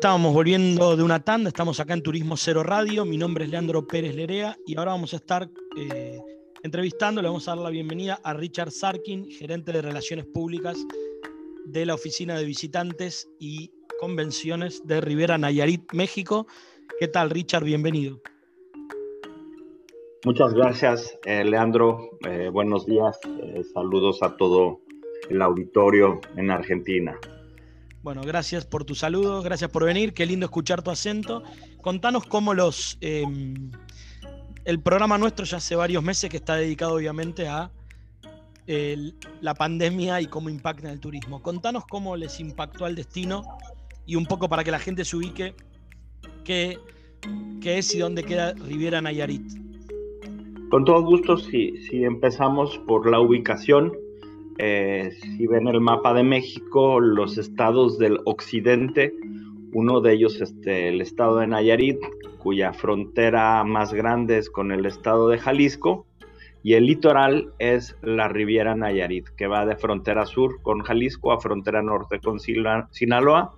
estábamos volviendo de una tanda, estamos acá en Turismo Cero Radio, mi nombre es Leandro Pérez Lerea y ahora vamos a estar eh, entrevistando, le vamos a dar la bienvenida a Richard Sarkin, gerente de Relaciones Públicas de la Oficina de Visitantes y Convenciones de Rivera Nayarit, México. ¿Qué tal, Richard? Bienvenido. Muchas gracias, eh, Leandro. Eh, buenos días. saludos a todo el auditorio en Argentina. Bueno, gracias por tu saludo, gracias por venir, qué lindo escuchar tu acento. Contanos cómo los... Em, el programa nuestro ya hace varios meses que está dedicado obviamente a la pandemia y cómo impacta en el turismo. Contanos cómo les impactó al destino y un poco para que la gente se ubique qué, qué es y dónde queda Riviera Nayarit. Con todo gusto, si, si empezamos por la ubicación, eh, si ven el mapa de México, los estados del occidente, uno de ellos este, el estado de Nayarit, cuya frontera más grande es con el estado de Jalisco, y el litoral es la Riviera Nayarit, que va de frontera sur con Jalisco a frontera norte con Sinaloa.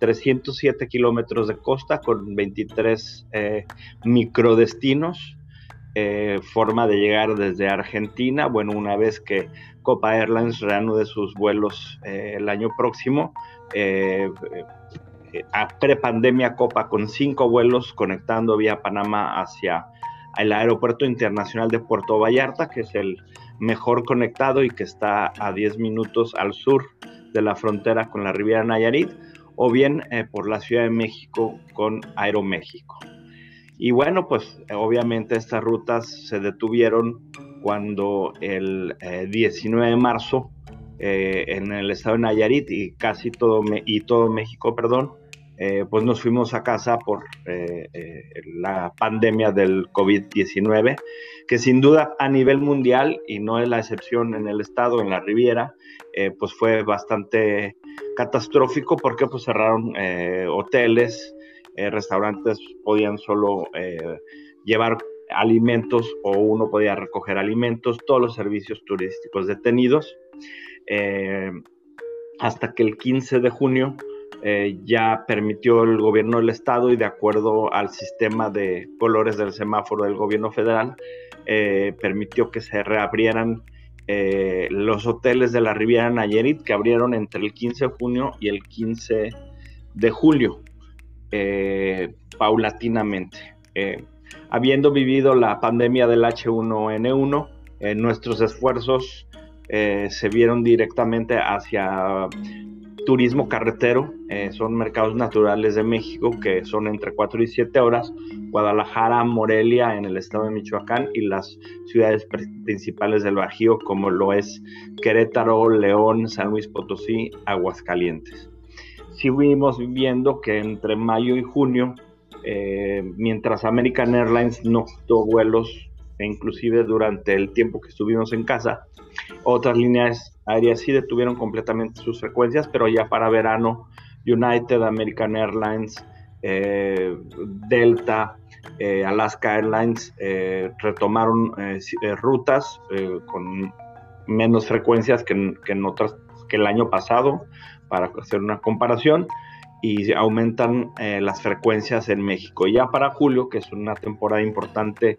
307 kilómetros de costa con 23 eh, microdestinos. Eh, forma de llegar desde Argentina. Bueno, una vez que Copa Airlines reanude sus vuelos eh, el año próximo. Eh, a prepandemia Copa con cinco vuelos conectando vía Panamá hacia el Aeropuerto Internacional de Puerto Vallarta, que es el mejor conectado y que está a 10 minutos al sur de la frontera con la Riviera Nayarit, o bien por la Ciudad de México con Aeroméxico. Y bueno, pues obviamente estas rutas se detuvieron cuando el 19 eh, de marzo eh, en el estado de Nayarit y casi todo, y todo México, perdón, eh, pues nos fuimos a casa por la pandemia del COVID-19, que sin duda a nivel mundial, y no es la excepción en el estado, en la Riviera, pues fue bastante catastrófico porque pues cerraron hoteles, restaurantes podían solo llevar alimentos o uno podía recoger alimentos, todos los servicios turísticos detenidos, eh, hasta que el 15 de junio eh, ya permitió el gobierno del estado y de acuerdo al sistema de colores del semáforo del gobierno federal, eh, permitió que se reabrieran los hoteles de la Riviera Nayarit que abrieron entre el 15 de junio y el 15 de julio, paulatinamente habiendo vivido la pandemia del H1N1, eh, nuestros esfuerzos eh, se vieron directamente hacia turismo carretero, eh, son mercados naturales de México que son entre 4 y 7 horas, Guadalajara, Morelia en el estado de Michoacán y las ciudades principales del Bajío como lo es Querétaro, León, San Luis Potosí, Aguascalientes. Seguimos viendo que entre mayo y junio eh, mientras American Airlines no quitó vuelos, e inclusive durante el tiempo que estuvimos en casa, otras líneas aéreas sí detuvieron completamente sus frecuencias, pero ya para verano, United, American Airlines, eh, Delta, eh, Alaska Airlines retomaron rutas con menos frecuencias que, que, en otras que el año pasado, para hacer una comparación y aumentan eh, las frecuencias en México. Ya para julio, que es una temporada importante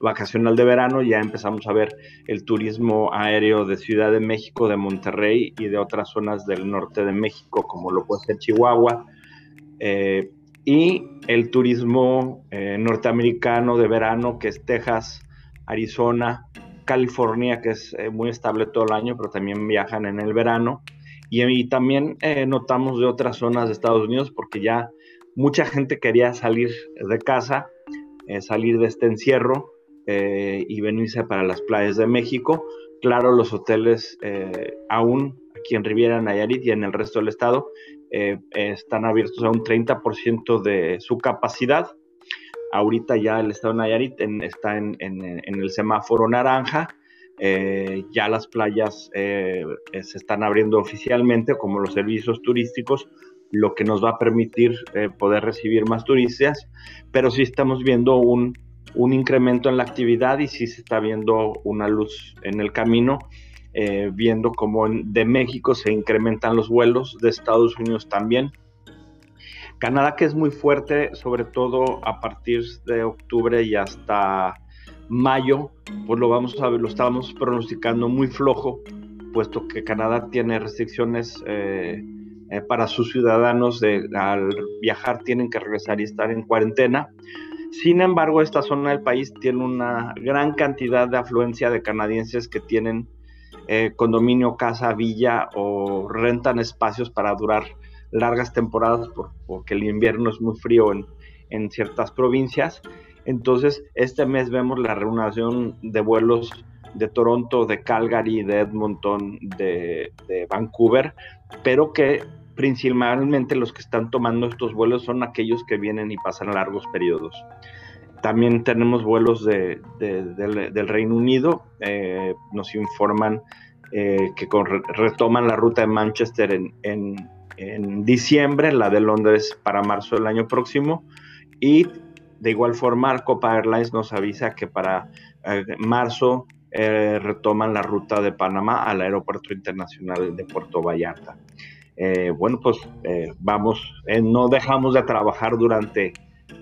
vacacional de verano, ya empezamos a ver el turismo aéreo de Ciudad de México, de Monterrey y de otras zonas del norte de México, como lo puede ser Chihuahua, eh, y el turismo eh, norteamericano de verano, que es Texas, Arizona, California, que es muy estable todo el año, pero también viajan en el verano y, también eh, notamos de otras zonas de Estados Unidos porque ya mucha gente quería salir de casa, eh, salir de este encierro eh, y venirse para las playas de México. Claro, los hoteles aún aquí en Riviera Nayarit y en el resto del estado están abiertos a un 30% de su capacidad. Ahorita ya el estado de Nayarit está en el semáforo naranja eh, ya las playas eh, eh, se están abriendo oficialmente como los servicios turísticos, lo que nos va a permitir poder recibir más turistas, pero sí estamos viendo un, un, incremento en la actividad y sí se está viendo una luz en el camino, viendo cómo de México se incrementan los vuelos, de Estados Unidos también. Canadá que es muy fuerte, sobre todo a partir de octubre y hasta mayo, pues lo vamos a ver, lo estábamos pronosticando muy flojo, puesto que Canadá tiene restricciones eh, eh, para sus ciudadanos de al viajar tienen que regresar y estar en cuarentena. Sin embargo, esta zona del país tiene una gran cantidad de afluencia de canadienses que tienen eh, condominio, casa, villa o rentan espacios para durar largas temporadas porque el invierno es muy frío en, en, ciertas provincias. Entonces, este mes vemos la reunión de vuelos de Toronto, de Calgary, de Edmonton, de, de Vancouver, pero que principalmente los que están tomando estos vuelos son aquellos que vienen y pasan largos periodos. También tenemos vuelos de, del, Reino Unido, eh, nos informan eh, que retoman la ruta de Manchester en, en diciembre, la de Londres para marzo del año próximo. Y de igual forma, Copa Airlines nos avisa que para eh, marzo eh, retoman la ruta de Panamá al Aeropuerto Internacional de Puerto Vallarta. Eh, bueno, pues vamos, no dejamos de trabajar durante,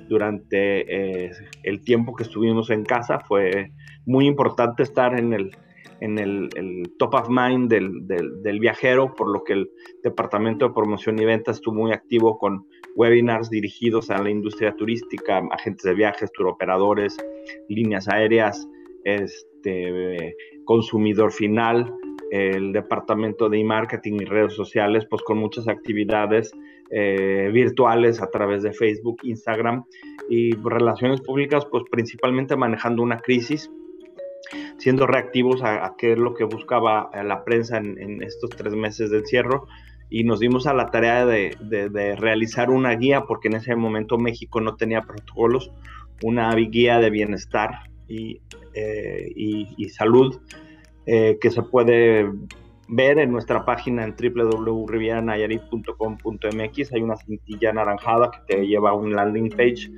durante el tiempo que estuvimos en casa. Fue muy importante estar en el, en el, top of mind del, viajero, por lo que el Departamento de Promoción y Ventas estuvo muy activo con webinars dirigidos a la industria turística, agentes de viajes, turoperadores, líneas aéreas, este, consumidor final, el departamento de e-marketing y redes sociales, pues con muchas actividades eh, virtuales a través de Facebook, Instagram y relaciones públicas, pues principalmente manejando una crisis siendo reactivos a, qué es lo que buscaba eh, la prensa en, estos tres meses de encierro y nos dimos a la tarea de, realizar una guía porque en ese momento México no tenía protocolos, una guía de bienestar y, eh, salud eh, que se puede ver en nuestra página en www.rivieranayarit.com.mx. Hay una cintilla anaranjada que te lleva a un landing page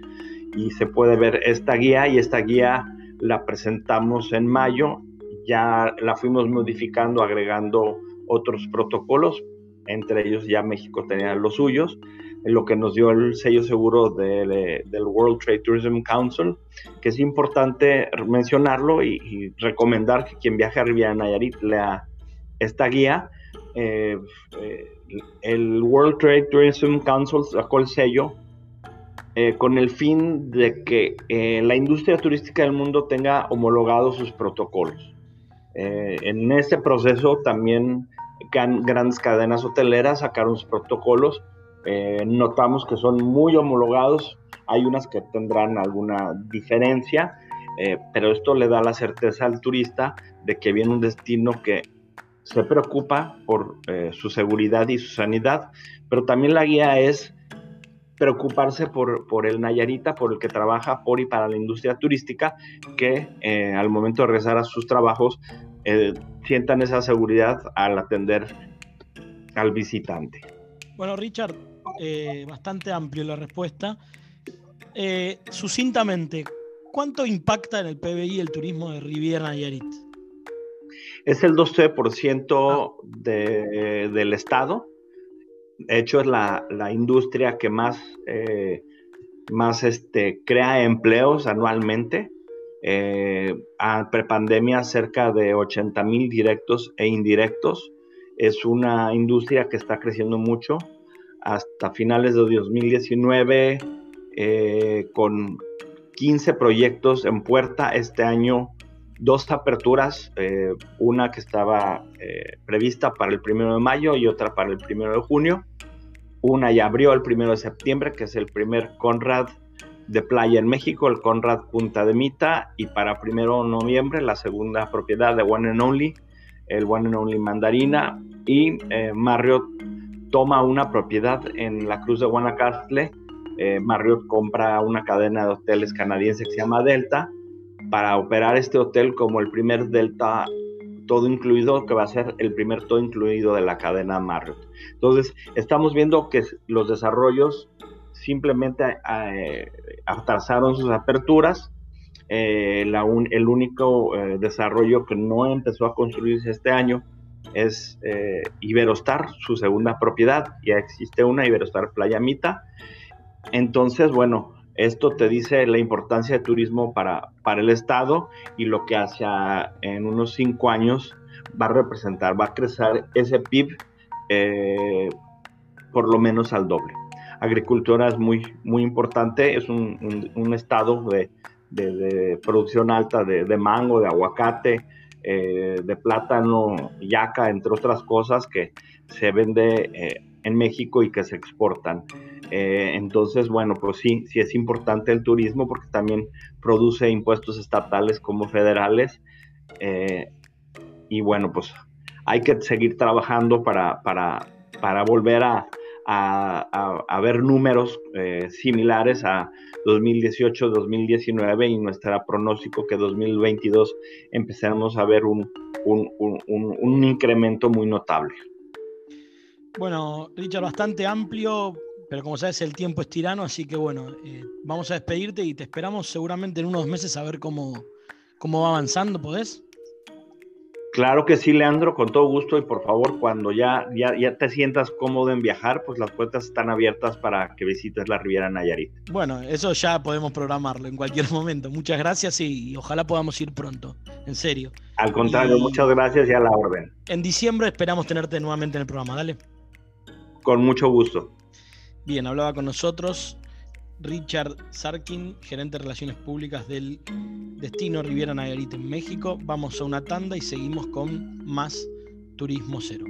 y se puede ver esta guía y esta guía la presentamos en mayo, ya la fuimos modificando, agregando otros protocolos, entre ellos ya México tenía los suyos, lo que nos dio el sello seguro del, World Trade Tourism Council, que es importante mencionarlo y, recomendar que quien viaje a Riviera Nayarit lea esta guía. Eh, eh, el World Trade Tourism Council sacó el sello eh, con el fin de que eh, la industria turística del mundo tenga homologados sus protocolos. Eh, en ese proceso también grandes cadenas hoteleras sacaron sus protocolos. notamos que son muy homologados. Hay unas que tendrán alguna diferencia, pero esto le da la certeza al turista de que viene un destino que se preocupa por su seguridad y su sanidad, pero también la guía es preocuparse por, por, el Nayarita, por el que trabaja por y para la industria turística, que eh, al momento de regresar a sus trabajos eh, sientan esa seguridad al atender al visitante. Bueno, Richard, eh, bastante amplio la respuesta. sucintamente, ¿cuánto impacta en el PBI el turismo de Riviera Nayarit? Es el 12% de, del Estado de hecho, es la, industria que más, eh, más este, crea empleos anualmente. Eh, a prepandemia, cerca de 80 mil directos e indirectos. Es una industria que está creciendo mucho. Hasta finales de 2019, eh, con 15 proyectos en puerta. Este año, dos aperturas, una que estaba prevista para el primero de mayo y otra para el primero de junio. Una ya abrió el primero de septiembre, que es el primer Conrad de playa en México, el Conrad Punta de Mita, y para primero de noviembre la segunda propiedad de One and Only, el One and Only Mandarina, y eh, Marriott toma una propiedad en la Cruz de Guanacaste. Eh, Marriott compra una cadena de hoteles canadiense que se llama Delta para operar este hotel como el primer Delta todo incluido, que va a ser el primer todo incluido de la cadena Marriott. Entonces, estamos viendo que los desarrollos simplemente eh, atrasaron sus aperturas. Eh, el único eh, desarrollo que no empezó a construirse este año es Iberostar, su segunda propiedad. Ya existe una Iberostar Playa Mita. entonces, bueno, esto te dice la importancia del turismo para, para el Estado y lo que hacia en unos cinco años va a representar, va a crecer ese PIB eh, por lo menos al doble. Agricultura es muy, muy importante, es un, estado de, producción alta de, mango, de aguacate, eh, de plátano, yaca, entre otras cosas que se vende eh, en México y que se exportan. Entonces, bueno, pues sí, sí es importante el turismo porque también produce impuestos estatales como federales y bueno, pues hay que seguir trabajando para, para, para volver a, a, ver números eh, similares a 2018, 2019 y nuestro pronóstico que 2022 empezaremos a ver un, un, un, un, incremento muy notable. Bueno, Richard, bastante amplio, pero como sabes el tiempo es tirano, así que bueno, eh, vamos a despedirte y te esperamos seguramente en unos meses a ver cómo, cómo va avanzando, ¿podés? Claro que sí, Leandro, con todo gusto y por favor, cuando ya, ya, ya, te sientas cómodo en viajar, pues las puertas están abiertas para que visites la Riviera Nayarit. Bueno, eso ya podemos programarlo en cualquier momento. Muchas gracias y, ojalá podamos ir pronto, en serio. Al contrario, muchas gracias y a la orden. En diciembre esperamos tenerte nuevamente en el programa, dale. Con mucho gusto. Bien, hablaba con nosotros Richard Sarkin, gerente de Relaciones Públicas del Destino Riviera Nayarit en México. Vamos a una tanda y seguimos con más Turismo Cero.